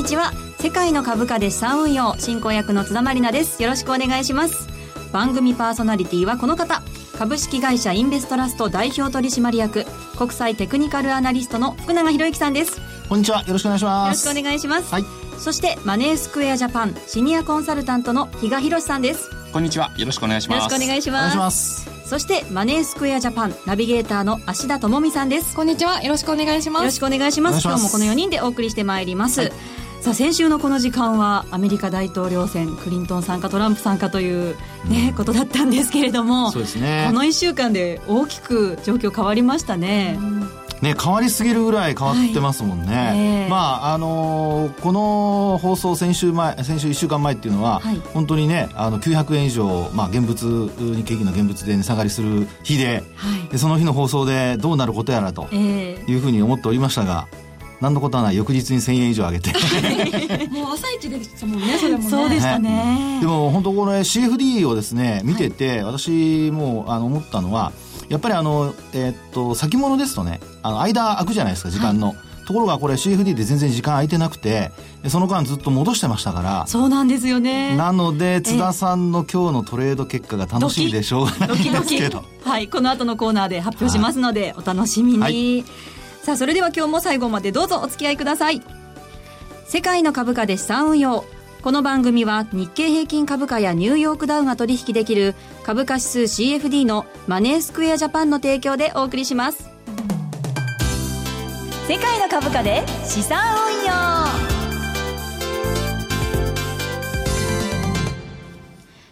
こんにちは。世界の株価で資産運用進行役の津田まりなです。よろしくお願いします。番組パーソナリティはこの方。株式会社インベストラスト代表取締役国際テクニカルアナリストの福永博之さんです。こんにちは。よろしくお願いします。よろしくお願いします、はい。そしてマネースクエアジャパンシニアコンサルタントの比嘉博さんです。こんにちは。よろしくお願いします。よろしくお願いしお願いますします。そしてマネースクエアジャパンナビゲーターの芦田智美さんです。こんにちは。よろしくお願いします。よろしくお願いします。今日もこの4人でお送りしてまいります、さあ先週のこの時間はアメリカ大統領選クリントン参加トランプ参加というね、ことだったんですけれどもそうですね。この1週間で大きく状況変わりましたね、ね変わりすぎるぐらい変わってますもんね、はい。ええ。まああのーこの放送先週前先週1週間前っていうのは、はい。本当にねあの900円以上、まあ、現物日経平均の現物で値下がりする日ではい。でその日の放送でどうなることやらとええ。いうふうに思っておりましたが何のことはない。翌日に1000円以上上げて。もう朝一でしたもんね、それもね。そうでしたね。でも本当これ CFD をですね見てて、私もあの思ったのはやっぱりあの、えーっと先物ですとねあの間空くじゃないですか時間の、ところがこれ CFD で全然時間空いてなくてでその間ずっと戻してましたから。そうなんですよね。なので津田さんの今日のトレード結果が楽しみでしょうがないんドキドキ。ですけどはいこの後のコーナーで発表しますので、お楽しみに、はいさあそれでは今日も最後までどうぞお付き合いください世界の株価で資産運用この番組は日経平均株価やニューヨークダウが取引できる株価指数 CFD のマネースクエアジャパンの提供でお送りします世界の株価で資産運用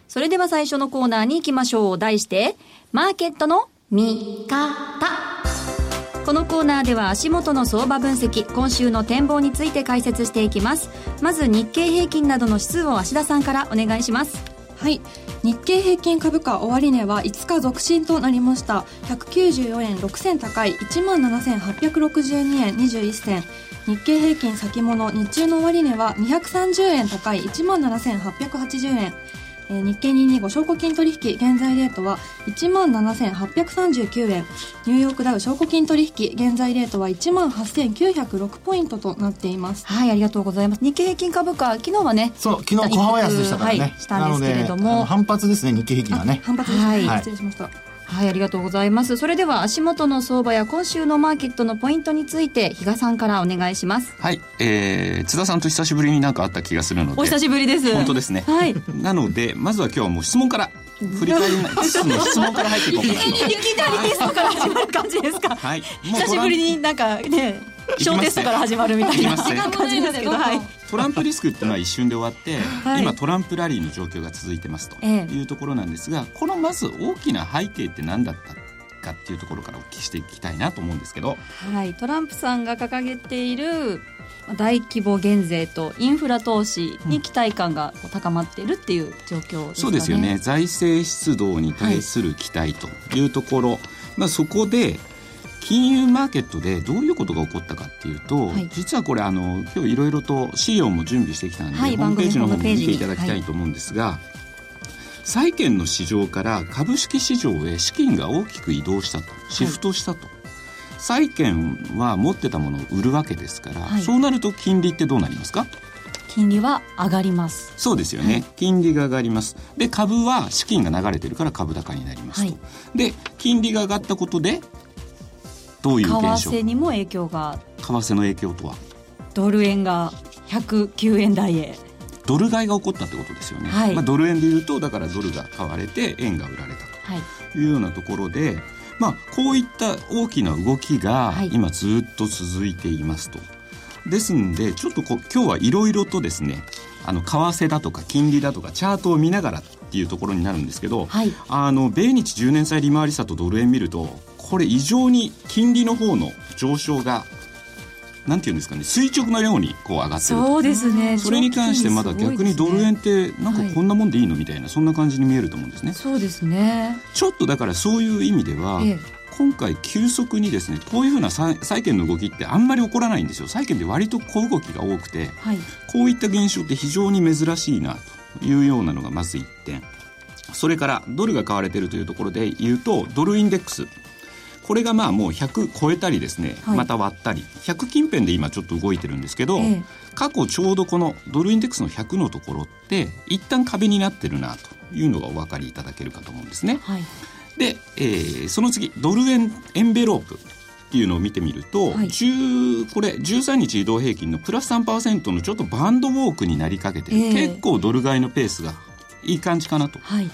それでは最初のコーナーに行きましょう。題して、マーケットの見方。このコーナーでは足元の相場分析、今週の展望について解説していきます。まず日経平均などの指数を芦田さんからお願いします。はい。日経平均株価終値は5日続伸となりました。194円6銭高い17,862円21銭。日経平均先物日中の終値は230円高い17,880円。えー日経225証拠金取引現在レートは17,839円。ニューヨークダウ証拠金取引現在レートは18,906ポイントとなっています。はい、ありがとうございます。日経平均株価、昨日はね、そう昨日小幅安でしたからね、はいしたんですけれども。反発ですね日経平均はね。反発ですね、はい。失礼しましたはい、ありがとうございます。それでは足元の相場や今週のマーケットのポイントについて、比嘉さんからお願いします。はい。えー、津田さんと久しぶりになんか会った気がするので。お久しぶりです。本当ですね。はい。なので、まずは今日はもう質問から、振り返りの 質問から入っていこうかなと。いきなりテストから始まる感じですか？はい。久しぶりになんかね、小テストから始まるみたいな感じですけど、はい。トランプリスクっていうのは一瞬で終わって、はい。今トランプラリーの状況が続いてますとええ。いうところなんですが、このまず大きな背景って何だったかっていうところからお聞きしていきたいなと思うんですけど、はい、トランプさんが掲げているまあ大規模減税とインフラ投資に期待感が高まっているっていう状況ですかね。そうですよね。財政出動に対する期待というところ、まあそこで金融マーケットでどういうことが起こったかっていうと、はい。実はこれあの今日いろいろと資料も準備してきたんで、はいホームページの方も見ていただきたいと思うんですが、債券の市場から株式市場へ資金が大きく移動したとシフトしたと、債券は持ってたものを売るわけですから、はい。そうなると金利ってどうなりますか？金利は上がります。そうですよね、金利が上がります。で株は資金が流れてるから株高になりますと、はい。で金利が上がったことでどうい為う現象替にも影響が。為替の影響とは？ドル円が109円台へ。ドル買いが起こったってことですよね、はい。まあ、ドル円でいうとだからドルが買われて円が売られたはい。というようなところで、まあ、こういった大きな動きがはい。今ずっと続いていますと。ですんでちょっとこう今日はいろいろとですねあの為替だとか金利だとかチャートを見ながらっていうところになるんですけど、はい。あの米日10年債利回り差とドル円見るとこれ異常に金利の方の上昇がなんていうんですかね垂直のようにこう上がってる。とそうですね。それに関してまだ逆にドル円ってなんかこんなもんでいいのみたいなそんな感じに見えると思うんですね。そうですね。ちょっとだからそういう意味では、ええ。今回急速にですねこういうふうな債債券の動きってあんまり起こらないんですよ。債券って割と小動きが多くてはい。こういった現象って非常に珍しいなというようなのがまず1点。それからドルが買われているというところで言うとドルインデックスこれがまあもう100超えたりですね、はい。また割ったり100近辺で今ちょっと動いてるんですけど、ええ。過去ちょうどこのドルインデックスの100のところって一旦壁になってるなというのがお分かりいただけるかと思うんですね。はい。で、えーその次ドル円エンベロープっていうのを見てみると、はい。10これ13日移動平均のプラス3%のちょっとバンドウォークになりかけてる、ええ。結構ドル買いのペースがいい感じかなと。はい。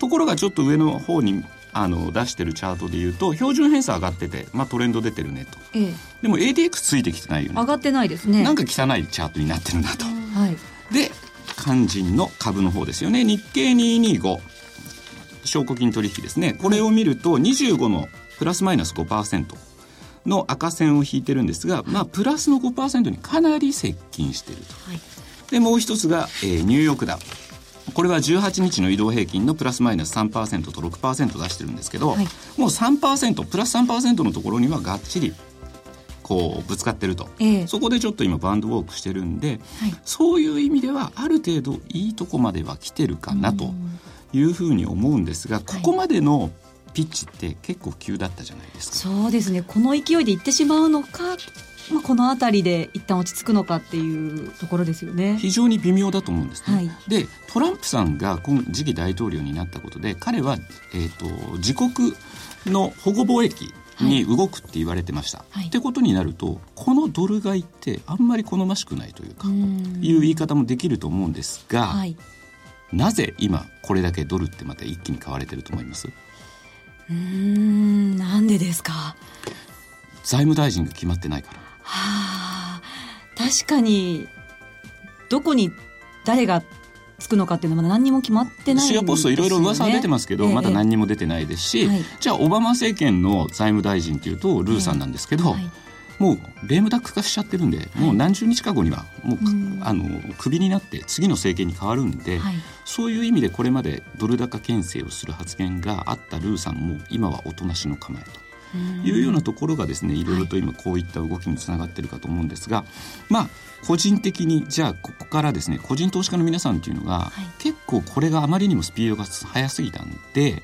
ところがちょっと上の方にあの出してるチャートでいうと標準偏差上がってて、まあ、トレンド出てるねと。ええ。でも ADX ついてきてないよね。上がってないですね。なんか汚いチャートになってるなと。はい。で肝心の株の方ですよね。日経225証拠金取引ですね。これを見ると25のプラスマイナス5%の赤線を引いてるんですが、まあ、プラスの5%にかなり接近していると。はい。でもう一つが、えーニューヨークダウこれは18日の移動平均のプラスマイナス3%と6%出してるんですけど、はい。もう3%プラス3%のところにはがっちりこうぶつかってると、ええ。そこでちょっと今バンドウォークしてるんで、はい。そういう意味ではある程度いいとこまでは来てるかなというふうに思うんですが、ここまでのピッチって結構急だったじゃないですか。そうですね。この勢いでいってしまうのか、まあ、この辺りで一旦落ち着くのかっていうところですよね。非常に微妙だと思うんですね、はい。でトランプさんが今次期大統領になったことで彼は、えー、と自国の保護貿易に動くって言われてました、はい。ってことになるとこのドル買いってあんまり好ましくないというか、うん。いう言い方もできると思うんですが、はい。なぜ今これだけドルってまた一気に買われてると思います？うーんなんでですか？は財務大臣が決まってないからあ確かにどこに誰がつくのかっていうのはまだ何にも決まってないね、シアポストいろいろ噂は出てますけど、ええまだ何にも出てないですし、はい。じゃあオバマ政権の財務大臣っていうとルーさんなんですけど、はい。もうレームダック化しちゃってるんで、もう何十日か後にはもう、うん。あのクビになって次の政権に変わるんで、はい。そういう意味でこれまでドル高牽制をする発言があったルーさんも今はおとなしの構えと。いうようなところがですねい。ろいろと今こういった動きにつながってるかと思うんですが、まあ個人的にじゃあここからですね個人投資家の皆さんっていうのが、い。結構これがあまりにもスピードが速すぎたんで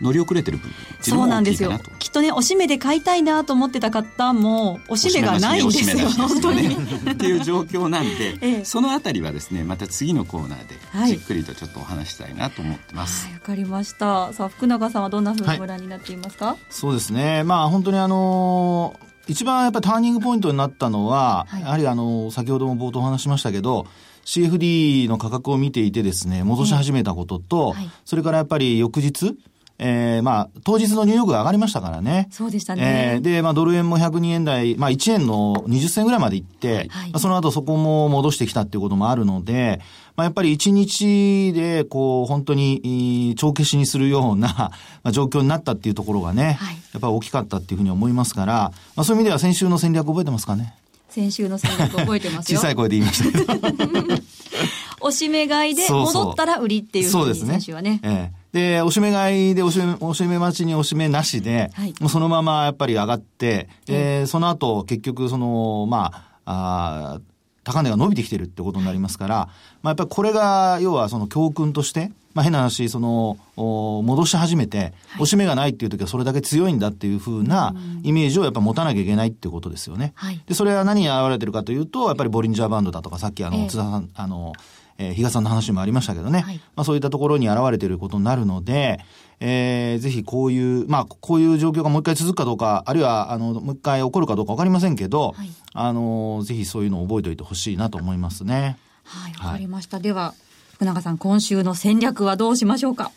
乗り遅れてる部分。そうもなんですよ。大きっとねおしめで買いたいなと思ってた方もおしめがないんですよ本当に。っていう状況なんで、ええ。そのあたりはですねまた次のコーナーはい。でじっくりとちょっとお話したいなと思ってます。はいわかりました。さあ福永さんはどんなふうにご覧になっていますか、そうですね。まあ本当にあのー一番やっぱりターニングポイントになったのは、はい。やはりあのー先ほども冒頭お話ししましたけど、CFD の価格を見ていてですね、戻し始めたことと、はい。それからやっぱり翌日、えーまあ、当日のニューヨークが上がりましたからね。そうでしたね、えーで、まあ、ドル円も102円台、まあ、1円の20銭ぐらいまで行って、はい。まあその後そこも戻してきたっていうこともあるので、まあ、やっぱり1日で、こう、本当に、えー帳消しにするような、まあ、状況になったっていうところがね、はい。やっぱり大きかったっていうふうに思いますから、まあ、そういう意味では先週の戦略覚えてますかね？先週の戦略覚えてます 小よさい声で言いましたけど。おしめ買いで戻ったら売りっていうふにそうう。ですね。先週はね。ええで、おしめ買いでおしめ、おしめ待ちにおしめなしで、はい。もうそのままやっぱり上がって、えーその後結局その、まあ、あー高値が伸びてきてるってことになりますから、まあやっぱりこれが、要はその教訓として、まあ変な話、その、お戻し始めて、おしめがないっていう時はそれだけ強いんだっていうふうなイメージをやっぱ持たなきゃいけないってことですよね。はいで、それは何に現れてるかというと、やっぱりボリンジャーバンドだとか、さっきあの、ええ津田さん、あの、えー比嘉さんの話もありましたけどね、はいまあそういったところに現れていることになるので、えーぜひこういう、まあこういう状況がもう一回続くかどうか、あるいは、あの、もう一回起こるかどうかわかりませんけど、はいあの、ぜひそういうのを覚えておいてほしいなと思いますね。はいわかりました、では福永さん今週の戦略はどうしましょうか？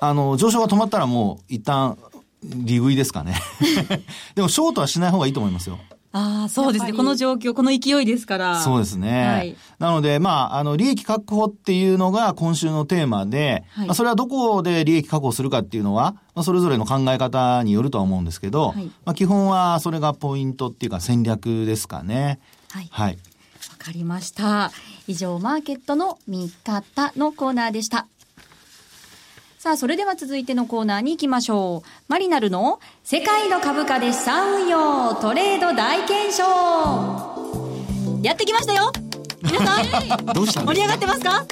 あの、上昇が止まったらもう一旦、利食いですかね。でも、ショートはしない方がいいと思いますよ。ああそうですねこの状況この勢いですからそうですね。はいなので、まあ、あの、利益確保っていうのが今週のテーマで、はいまあ、それはどこで利益確保するかっていうのは、まあ、それぞれの考え方によるとは思うんですけど、はいまあ、基本はそれがポイントっていうか戦略ですかね。はいはい。わかりました。以上、マーケットの見方のコーナーでした。さあ、それでは続いてのコーナーに行きましょう。マリナルの世界の株価で資産運用トレード大検証。やってきましたよ。皆さん どうしたん盛り上がってますか？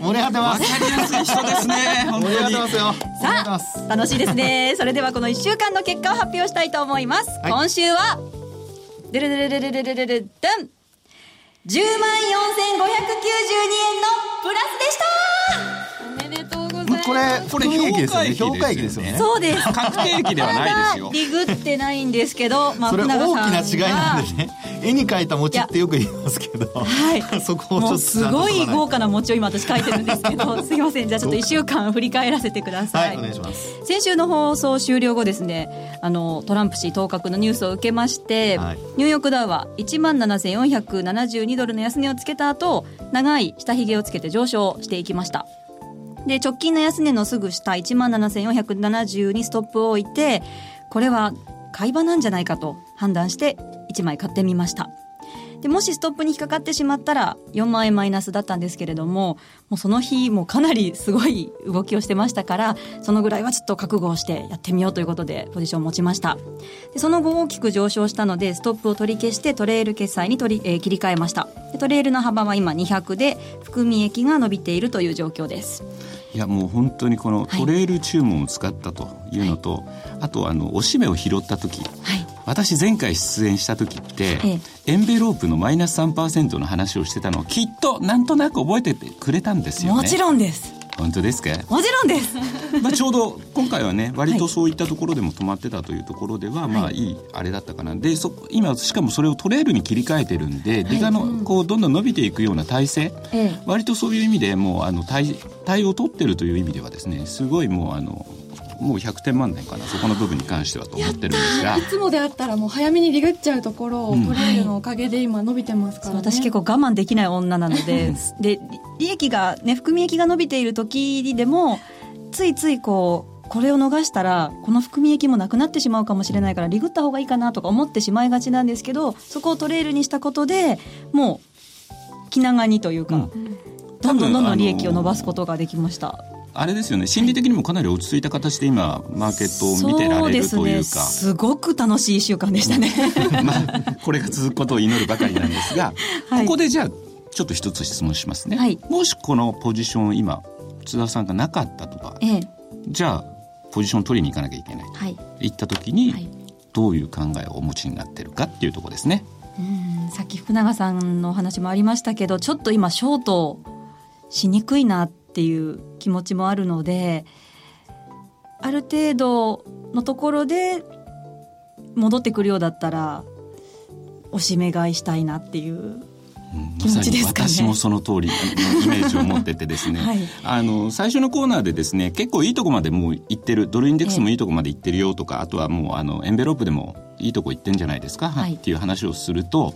盛り上がってます。わかりやすい人です。ね本盛り上がってますよ。さすあ楽しいですね。それではこの1週間の結果を発表したいと思います、はい。今週はデレデレデレデレデレデン。10万4592円のプラスでしたこれこれ含み益ですよね。評評価益ですよね。そうです。確定益ではないですよ。まだ利食ってないんですけど、まあ、それ福永さん大きな違いなんがでね。絵に描いた餅ってよく言いますけど、はい そこをちょっとすごい豪華華な餅を今私書いてるんですけど。すいません。じゃあちょっと1週間振り返らせてくださ、はいいお願いします。先週の放送終了後ですねあのトランプ氏当確のニュースを受けまして、はい。ニューヨークダウは1万7472ドルの安値をつけた後長い下髭をつけて上昇していきましたで直近の安値のすぐ下1万7470にストップを置いてこれは買い場なんじゃないかと判断して1枚買ってみました。でもしストップに引っかかってしまったら4万円マイナスだったんですけれどももうその日もかなりすごい動きをしてましたからそのぐらいはちょっと覚悟をしてやってみようということでポジションを持ちました。でその後大きく上昇したのでストップを取り消してトレール決済に取り、えー切り替えました。でトレールの幅は今200で含み益が伸びているという状況です。いやもう本当にこのトレール注文を使ったというのと、あとあのおしめを拾った時はい。私前回出演した時って、ええ。エンベロープのマイナス3%の話をしてたのをきっとなんとなく覚えててくれたんですよね。もちろんです本当ですか、もちろんです。まあ、ちょうど今回はね割とそういったところでも止まってたというところでは、まあいいあれだったかな。でそ今しかもそれをトレールに切り替えてるんで出がのこうどんどん伸びていくような体勢、ええ。割とそういう意味でもうあの対対応を取ってるという意味ではですねすごいもうあのもう100点満点かなそこの部分に関してはと思ってるんですが。いつもであったらもう早めにリグっちゃうところをうん。トレールのおかげで今伸びてますからね、私結構我慢できない女なのでで利益がね含み益が伸びている時にでもついついこうこれを逃したらこの含み益もなくなってしまうかもしれないからリグった方がいいかなとか思ってしまいがちなんですけどそこをトレールにしたことでもう気長にというか、どんどんどんどん利益を伸ばすことができました。あれですよね。心理的にもかなり落ち着いた形で今マーケットを見てられるというか。すねす。ごく楽しい1週間でしたね。まあ、これが続くことを祈るばかりなんですが、はい。ここでじゃあちょっと一つ質問しますね、はい。もしこのポジションを今津田さんがなかったとかええ。じゃあポジション取りに行かなきゃいけないとはい。言った時に、はい。どういう考えをお持ちになってるかっていうところですね。うんさっき福永さんのお話もありましたけどちょっと今ショートしにくいなっていう気持ちもあるのである程度のところで戻ってくるようだったらおしめ買いしたいなっていううん気持ちですかね。まさに私もその通りのイメージを持っててですね、はい。あの最初のコーナーでですね結構いいとこまでもう行ってるドルインデックスもいいとこまで行ってるよとか、あとはもうあのエンベロープでもいいとこ行ってんじゃないですか、はい。っていう話をすると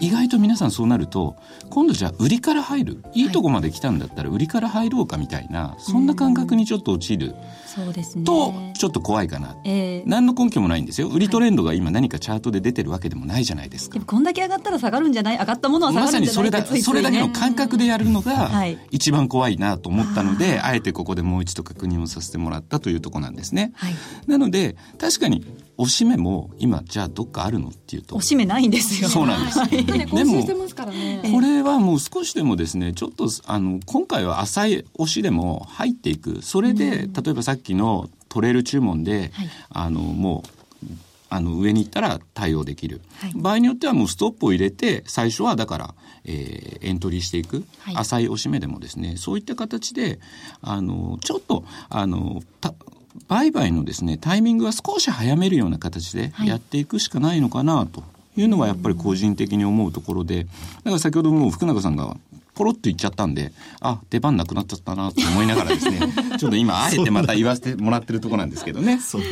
意外と皆さんそうなると今度じゃあ売りから入るいいとこまで来たんだったら売りから入ろうかみたいなそんな感覚にちょっと陥る。そうですね。とちょっと怖いかな。ええ。何の根拠もないんですよ。売りトレンドが今何かチャートで出てるわけでもないじゃないですか。でもこんだけ上がったら下がるんじゃない上がったものは下がまさにそれだるんじゃないってついついね。それだけの感覚でやるのがはい。一番怖いなと思ったので、あえてここでもう一度確認をさせてもらったというところなんですね。はい。なので確かにおしめも今じゃあどっかあるのっていうと。おしめないんですよ。そうなんです、ねでもこれはもう少しでもですねちょっとあの今回は浅い押しでも入っていく。それで、例えばさっきのトレール注文で、はい。あのもうあの上に行ったら対応できる、はい。場合によってはもうストップを入れて最初はだから、えーエントリーしていく、はい。浅い押し目でもですね。そういった形であのちょっとあのた売買のですねタイミングは少し早めるような形ではい。やっていくしかないのかなというのはやっぱり個人的に思うところでだから先ほどもう福永さんがポロッと言っちゃったんであ出番なくなっちゃったなと思いながらですね ちょっと今あえてまた言わせてもらってるところなんですけどね。そんな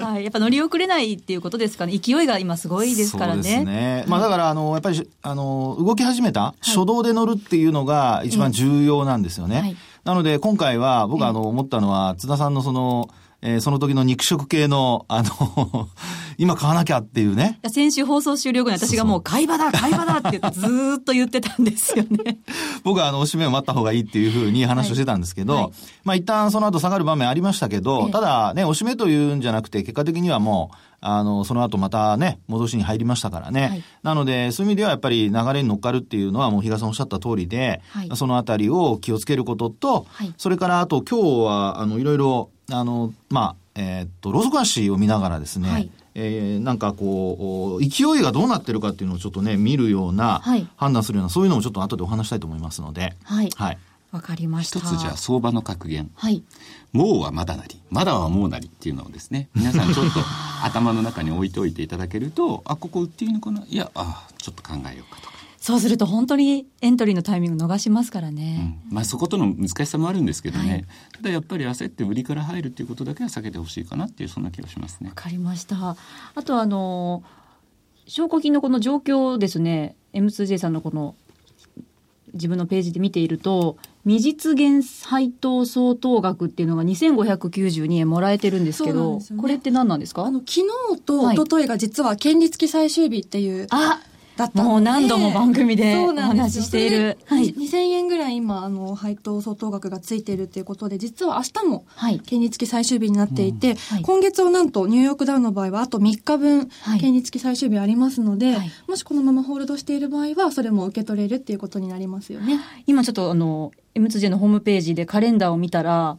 はい、やっぱ乗り遅れないっていうことですかね。勢いが今すごいですからね。そうですね。まあだから、あの、やっぱりし、あの、動き始めた、初動で乗るっていうのが一番重要なんですよね。はいなので、今回は僕はあの、思ったのは、津田さんのその、えーその時の肉食系の、あの、今買わなきゃっていうね。先週放送終了後に私がもう買い場だ、買い場だって言ってずーっと言ってたんですよね。僕はあの、おしめを待った方がいいっていうふうに話をしてたんですけど、はいはいまあ一旦その後下がる場面ありましたけど、ええただね、おしめというんじゃなくて、結果的にはもう、あの、その後またね、戻しに入りましたからね。はいなので、そういう意味ではやっぱり流れに乗っかるっていうのはもう比嘉さんおっしゃった通りで、はいそのあたりを気をつけることと、はいそれからあと今日は、あの、いろいろ、あの、まあ、えーっと、ローソク足を見ながらですね、はいえーなんかこう、勢いがどうなってるかっていうのをちょっとね、見るような、はい判断するような、そういうのをちょっと後でお話したいと思いますので、はい。はい。わかりました。一つじゃあ相場の格言。はい。もうはまだなり、まだはもうなりっていうのをですね、皆さんちょっと 頭の中に置いておいていただけると、あ、ここ売っていいのかな？いや、あ、ちょっと考えようかとか。そうすると本当にエントリーのタイミング逃しますからうね。ん、まあそことの難しさもあるんですけどね、はい。ただやっぱり焦って売りから入るっていうことだけは避けてほしいかなっていうそんな気がしますね。わ。かりました。あとあの、証拠金のこの状況をですね、M2J さんのこの自分のページで見ていると、未実現配当相当額っていうのが2592円もらえてるんですけど、ね。これって何なんですか？あの昨日と一昨日が実は権利付き最終日っていうあだったもう何度も番組でお話ししている。はい。2000円ぐらい今あの配当相当額がついているっていうことで実は明日もはい。権利付き最終日になっていて、はい。今月はなんとニューヨークダウの場合はあと3日分はい。権利付き最終日ありますので、はい。もしこのままホールドしている場合はそれも受け取れるっていうことになりますよね。今ちょっとあの、M2J のホームページでカレンダーを見たら、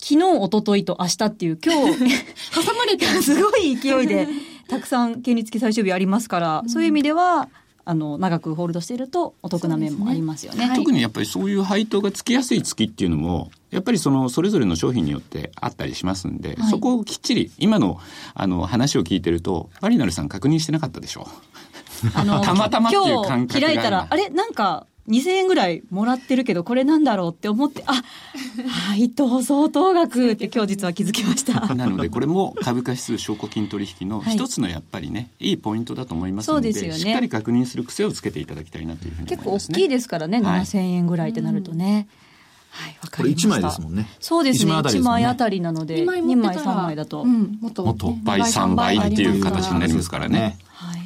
昨日、一昨日と明日っていう、今日、挟まれて すごい勢いで、たくさん権利付き最終日ありますから、そういう意味では、あの、長くホールドしているとお得な面もありますよね。ねはい。特にやっぱりそういう配当がつきやすい月っていうのも、やっぱりそのそれぞれの商品によってあったりしますんで、はい。そこをきっちり、今のあの話を聞いてると、バリナルさん確認してなかったでしょ。あの たまたまっていう感覚が今日開いたら、あれ？なんか、2000円ぐらいもらってるけど、これなんだろうって思って、あ、配当相当額って今日実は気づきました。なのでこれも株価指数証拠金取引のはい一つのやっぱりね、い、いポイントだと思いますのでそうですよねしっかり確認する癖をつけていただきたいなというふうに結構大思いますね。きいですからね、はい7000円ぐらいってなるとね。はい、わかこれ1りました。枚ですもんね。そうですね。一枚あたり1ですもんね枚あたりなので、2枚2枚、持ってたら3枚だと。うん、もっともっと倍3倍っていう形になりますからね。はい。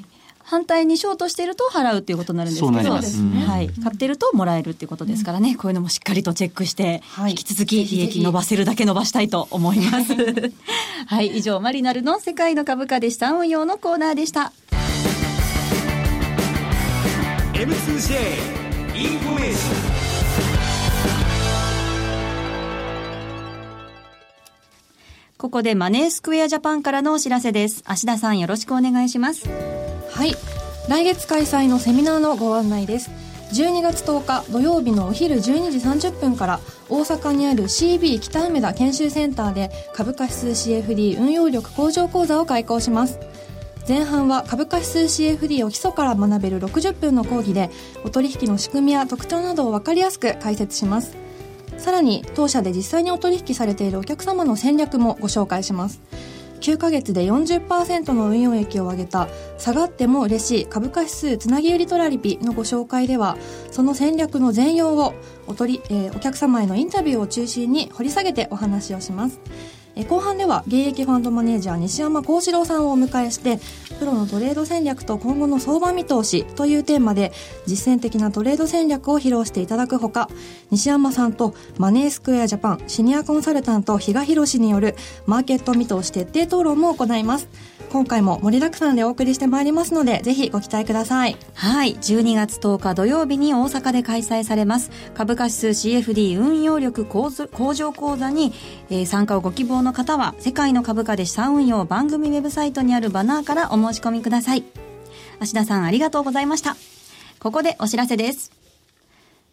反対にショートしてると払うっていうことになるんですけど、そうなりますそうですねはい。買ってるともらえるっていうことですからね、こういうのもしっかりとチェックして、はい引き続き利益伸ばせるだけ伸ばしたいと思います。はい。以上、マリナルの世界の株価で資産運用のコーナーでした。M2J インフォメーションここでマネースクエアジャパンからのお知らせです。芦田さんよろしくお願いします。はい。来月開催のセミナーのご案内です。12月10日土曜日のお昼12時30分から大阪にある CB 北梅田研修センターで株価指数 CFD 運用力向上講座を開講します。前半は株価指数 CFD を基礎から学べる60分の講義でお取引の仕組みや特徴などを分かりやすく解説します。さらに当社で実際にお取引されているお客様の戦略もご紹介します。9ヶ月で40%の運用益を上げた。下がっても嬉しい。株価指数つなぎ売りトラリピのご紹介ではその戦略の全容をお取り、えーお客様へのインタビューを中心に掘り下げてお話をします。え後半では現役ファンドマネージャー西山幸四郎さんをお迎えしてプロのトレード戦略と今後の相場見通しというテーマで実践的なトレード戦略を披露していただくほか西山さんとマネースクエアジャパンシニアコンサルタント比嘉博によるマーケット見通し徹底討論も行います。今回も盛りだくさんでお送りしてまいりますのでぜひご期待くださいはい。12月10日土曜日に大阪で開催されます株価指数 CFD 運用力向上向上講座に、えー参加をご希望の方は世界の株価で資産運用番組ウェブサイトにあるバナーからお申し込みください。芦田さんありがとうございました。ここでお知らせです。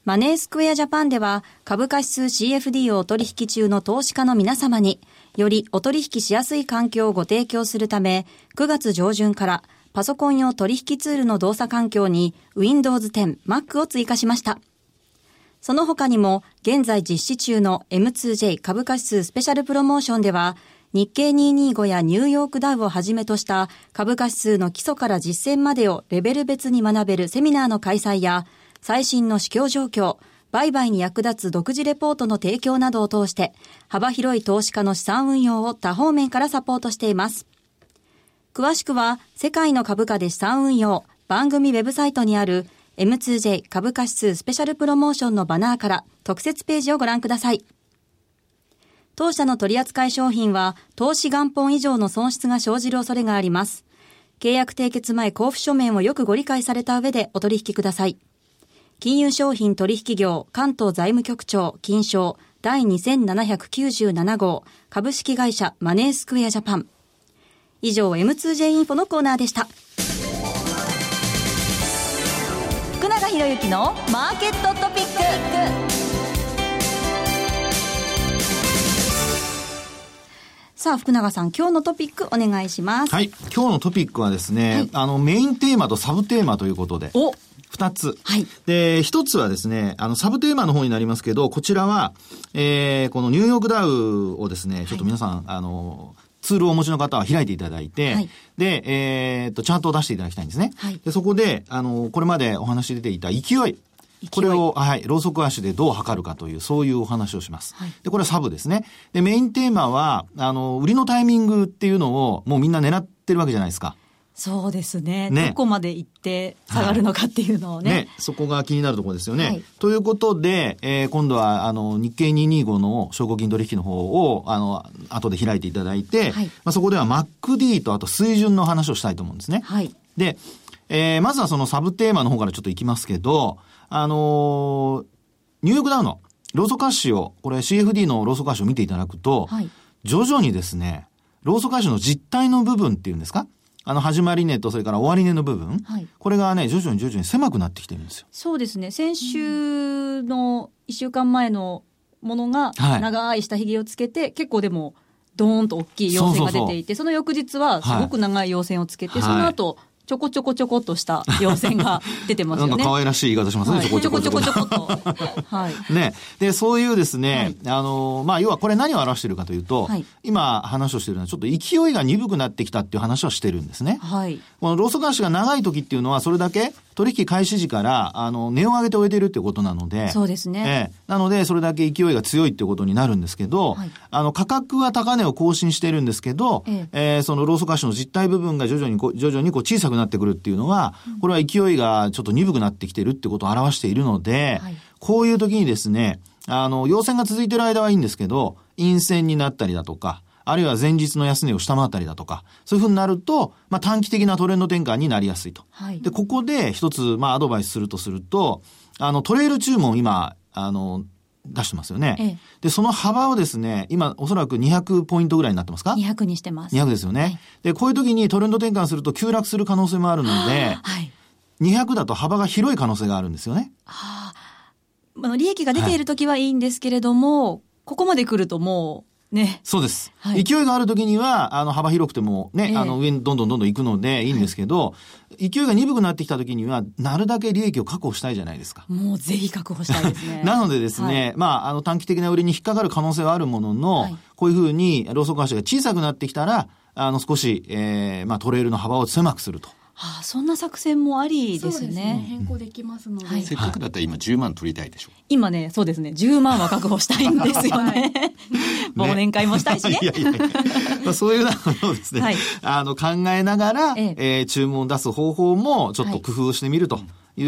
マネースクエアジャパンでは株価指数 CFD をお取引中の投資家の皆様によりお取引しやすい環境をご提供するため9月上旬からパソコン用取引ツールの動作環境に Windows 10、Mac を追加しました。その他にも現在実施中の M2J 株価指数スペシャルプロモーションでは日経225やニューヨークダウをはじめとした株価指数の基礎から実践までをレベル別に学べるセミナーの開催や最新の市況状況、売買に役立つ独自レポートの提供などを通して、幅広い投資家の資産運用を多方面からサポートしています。詳しくは、世界の株価で資産運用、番組ウェブサイトにある M2J 株価指数スペシャルプロモーションのバナーから特設ページをご覧ください。当社の取扱商品は、投資元本以上の損失が生じる恐れがあります。契約締結前交付書面をよくご理解された上でお取引ください。金融商品取引業関東財務局長金賞第2797号株式会社マネースクエアジャパン。以上 M2J インフォのコーナーでした。福永博之のマーケットトピック。さあ、福永さん、今日のトピックお願いします。はい。今日のトピックはですね、あの、メインテーマとサブテーマということで。お二つ。はいで、一つはですね、あの、サブテーマの方になりますけど、こちらは、えー、このニューヨークダウをですね、ちょっと皆さん、あの、ツールをお持ちの方は開いていただいて、はいで、えーっと、チャートを出していただきたいんですね。はいで、そこで、あの、これまでお話出ていた勢い。これを、はい、ローソク足でどう測るかという、そういうお話をします。はいで、これはサブですね。で、メインテーマは、あの、売りのタイミングっていうのを、もうみんな狙ってるわけじゃないですか。そうですねねどこまで行って下がるのかっていうのをね。ね、そこが気になるところですよね。はいということで、えー今度は、あの、日経225の証拠金取引の方を、あの、後で開いていただいて、はいまあ、そこでは MacD とあと水準の話をしたいと思うんですね。はい。で、えーまずはそのサブテーマの方からちょっといきますけど、あのーニューヨークダウのローソク足シを、これ CFD のローソク足を見ていただくと、はい徐々にですね、ローソク足の実態の部分っていうんですかあの、始まり値とそれから終わり値の部分、はい。これがね、徐々に徐々に狭くなってきてるんですよ。そうですね。先週の1週間前のものがはい。長い下髭をつけて、結構でもドーンと大きい陽線が出ていて、その翌日はすごく長い陽線をつけて、はい。その後、ちょこちょこちょこっとした陽線が出てますよね。なんか可愛らしい言い方しますね、はいちょこちょこちょこちょこちょこっと。はい。ね。で、そういうですね、あの、まあ、要はこれ何を表しているかというと、はい今話をしているのはちょっと勢いが鈍くなってきたっていう話をしてるんですね。はい。このローソク足が長い時っていうのは、それだけ取引開始時から、あの、値を上げて終えているっていうことなので。そうですねええなので、それだけ勢いが強いってことになるんですけど、はいあの、価格は高値を更新してるんですけど、ええーそのローソク足の実体部分が徐々にこう、徐々にこう小さくなってくるっていうのは、これは勢いがちょっと鈍くなってきてるってことを表しているので、はい。こういう時にですね、あの、陽線が続いてる間はいいんですけど、陰線になったりだとか、あるいは前日の安値を下回ったりだとか、そういうふうになると、まあ、短期的なトレンド転換になりやすいと。はい。で、ここで一つ、まあ、アドバイスするとすると、あの、トレイル注文今、あの、出してますよね。ええで、その幅をですね、今、おそらく200ポイントぐらいになってますか？200にしてます。200ですよね、はいで、こういう時にトレンド転換すると急落する可能性もあるので、はい。200だと幅が広い可能性があるんですよね。あの、利益が出ている時はいいんですけれども、ここまで来るともう、ね。そうです。はい勢いがある時には、あの、幅広くてもね、ええあの、上にどんどんどんどん行くのでいいんですけど、勢いが鈍くなってきた時には、なるだけ利益を確保したいじゃないですか。もうぜひ確保したいですね。なのでですね、はいまあ、あの、短期的な売りに引っかかる可能性はあるものの、はいこういうふうに、ローソク足が小さくなってきたら、あの、少し、えー、まあ、トレールの幅を狭くすると。ああそんな作戦もありですそうね。変更できますので、はい。せっかくだったら今10万取りたいでしょ。今ね、そうですね、10万は確保したいんですよ ね。忘年会もしたいしね。いやいやいや。まあそういうのをですね、はい。あの、考えながら、ええ。ー注文を出す方法も、ちょっと工夫をしてみると。い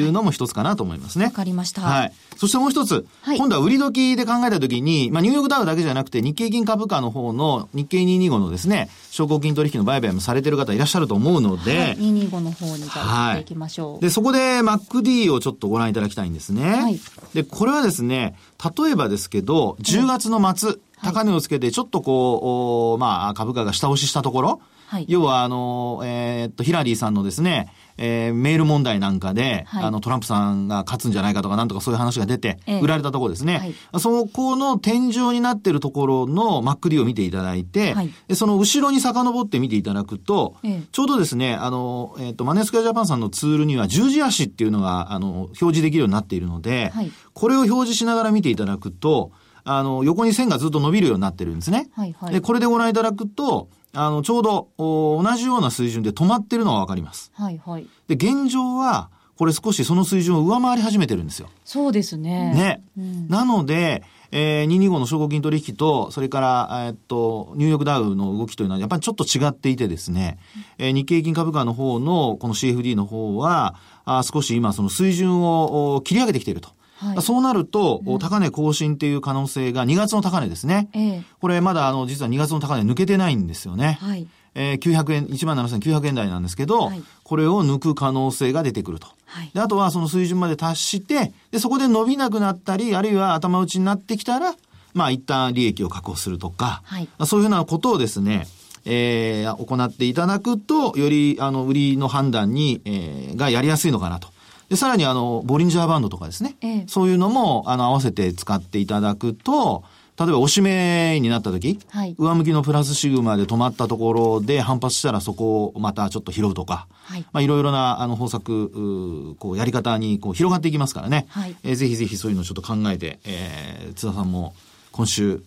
うのも一つかなと思いますね。わかりました。はい。そしてもう一つ、はい今度は売り時で考えたときに、まあ、ニューヨークダウだけじゃなくて、日経金株価の方の日経225のですね、証拠金取引の売買もされてる方いらっしゃると思うので、はい、225の方にじゃあていきましょう。で、そこで MacD をちょっとご覧いただきたいんですね。はいで、これはですね、例えばですけど、10月の末、高値をつけてちょっとこう、おまあ、株価が下押ししたところ、はい。要はあの、えーっと、ヒラリーさんのですね、えーメール問題なんかで、はい。あの、トランプさんが勝つんじゃないかとか、なんとかそういう話が出て、ええ。売られたところですね。はい。そこの天井になってるところの MacD を見ていただいて、はい。でその後ろに遡って見ていただくと、ええ。ちょうどですね、あの、えっ、と、マネースクエアジャパンさんのツールには十字足っていうのが、あの、表示できるようになっているので、はい。これを表示しながら見ていただくと、あの、横に線がずっと伸びるようになってるんですね。はいはいで、これでご覧いただくと、あの、ちょうど、お同じような水準で止まってるのがわかります。はいはい。で、現状は、これ少しその水準を上回り始めてるんですよ。そうですね。ね。なので、えー、225の証拠金取引と、それから、えーっと、ニューヨークダウの動きというのは、やっぱりちょっと違っていてですね、えー日経平均株価の方の、この CFD の方は、あー少し今、その水準をお切り上げてきていると。はいそうなると、お高値更新っていう可能性が2月の高値ですね。ええこれまだあの、実は2月の高値抜けてないんですよね。はい。えー900円、17,900円台なんですけど、はいこれを抜く可能性が出てくると。はいで、あとはその水準まで達して、で、そこで伸びなくなったり、あるいは頭打ちになってきたら、まあ一旦利益を確保するとか、はいそういうふうなことをですね、えー行っていただくと、より、あの、売りの判断に、えーがやりやすいのかなと。で、さらにあの、ボリンジャーバンドとかですね、ええ。そういうのも、あの、合わせて使っていただくと、例えば、おしめになった時、はい。上向きのプラスシグマで止まったところで反発したらそこをまたちょっと拾うとか、はい。まあいろいろなあの方策、こうやり方にこう広がっていきますからね。はい。えーぜひぜひそういうのをちょっと考えて、えー津田さんも今週、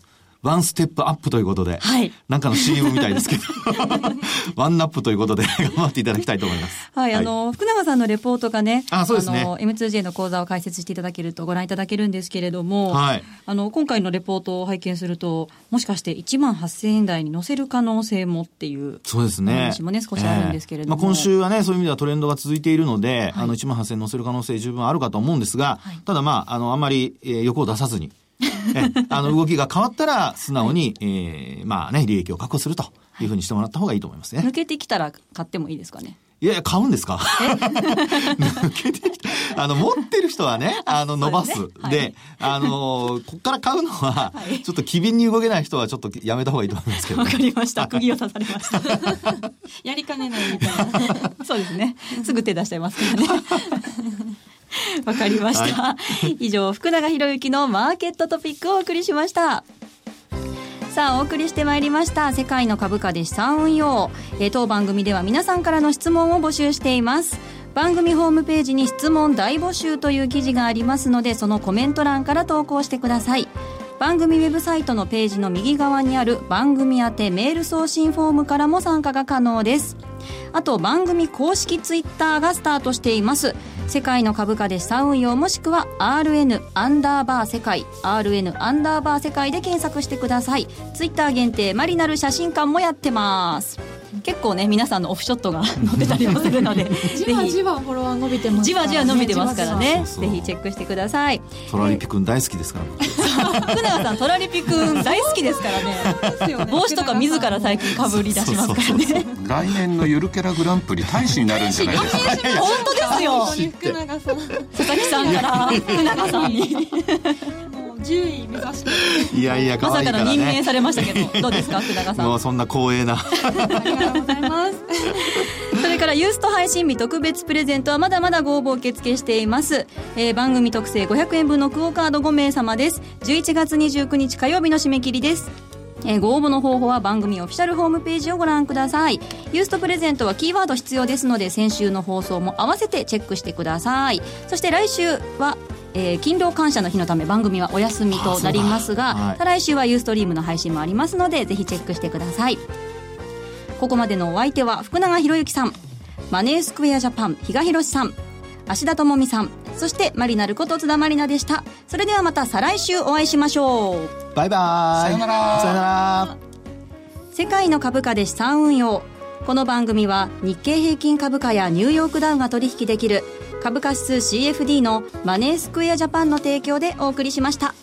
ワンステップアップということで、はい。なんかの CM みたいですけど、ワンナップということで頑張っていただきたいと思います。はい、あの、福永さんのレポートがね、あそうですね。の、M2J の講座を開設していただけるとご覧いただけるんですけれども、はい。あの、今回のレポートを拝見すると、もしかして1万8000円台に乗せる可能性もっていう、そうですね。話もね少しあるんですけれども。ええ。まあ、今週はね、そういう意味ではトレンドが続いているので、あの、1万8000乗せる可能性十分あるかと思うんですが、はい。ただまあ、あの、あんまり、えー欲を出さずに、ええ あの、動きが変わったら、素直に、えーまあね、利益を確保するというふうにしてもらった方がいいと思いますね。抜けてきたら買ってもいいですかね？いやいや、買うんですか？抜けてきた。あの、持ってる人はね、あの、伸ばす。ねで、はいあの、こっから買うのは、はいちょっと機敏に動けない人はちょっとやめた方がいいと思いますけど、わかりました。釘を刺されました。やりかねないみたいな。そうですね。すぐ手出しちゃいますからね。わかりました。以上、福永博之のマーケットトピックをお送りしました。さあ、お送りしてまいりました。世界の株価で資産運用。えー当番組では皆さんからの質問を募集しています。番組ホームページに質問大募集という記事がありますので、そのコメント欄から投稿してください。番組ウェブサイトのページの右側にある番組宛てメール送信フォームからも参加が可能です。あと番組公式ツイッターがスタートしています。世界の株価で資産運用もしくは RN アンダーバー世界 RN アンダーバー世界で検索してください。ツイッター限定マリナル写真館もやってます。結構ね、皆さんのオフショットが 載ってたりもするので、じわじわフォロワー伸びてますじわじわ伸びてますからね。ぜひチェックしてください。トラリピ君大好きですから。福永さん、トラリピくん大好きですからね帽子とか自ら最近かぶり出しますからね。来年のゆるキャラグランプリ大使になるんじゃないですか？本当ですよ本当に福永さん佐々木さんから福永さんに。もう10位目指していやいや、可まさか愛いからね。の任命されましたけど、どうですか、福永さん。もうそんな光栄な。ありがとうございますそれからユースト配信日特別プレゼントはまだまだご応募受付しています。えー番組特製500円分のクオカード5名様です。11月29日火曜日の締め切りです。えーご応募の方法は番組オフィシャルホームページをご覧ください。ユーストプレゼントはキーワード必要ですので、先週の放送も合わせてチェックしてください。そして来週は、えー勤労感謝の日のため番組はお休みとなりますが、はい再来週はユーストリームの配信もありますので、ぜひチェックしてください。ここまでのお相手は福永博之さん、マネースクエアジャパン比嘉宏さん、芦田智美さん、そしてマリナルこと津田マリナでした。それではまた再来週お会いしましょう。バイバイ。さよならさよなら。世界の株価で資産運用。この番組は日経平均株価やニューヨークダウが取引できる株価指数 CFD のマネースクエアジャパンの提供でお送りしました。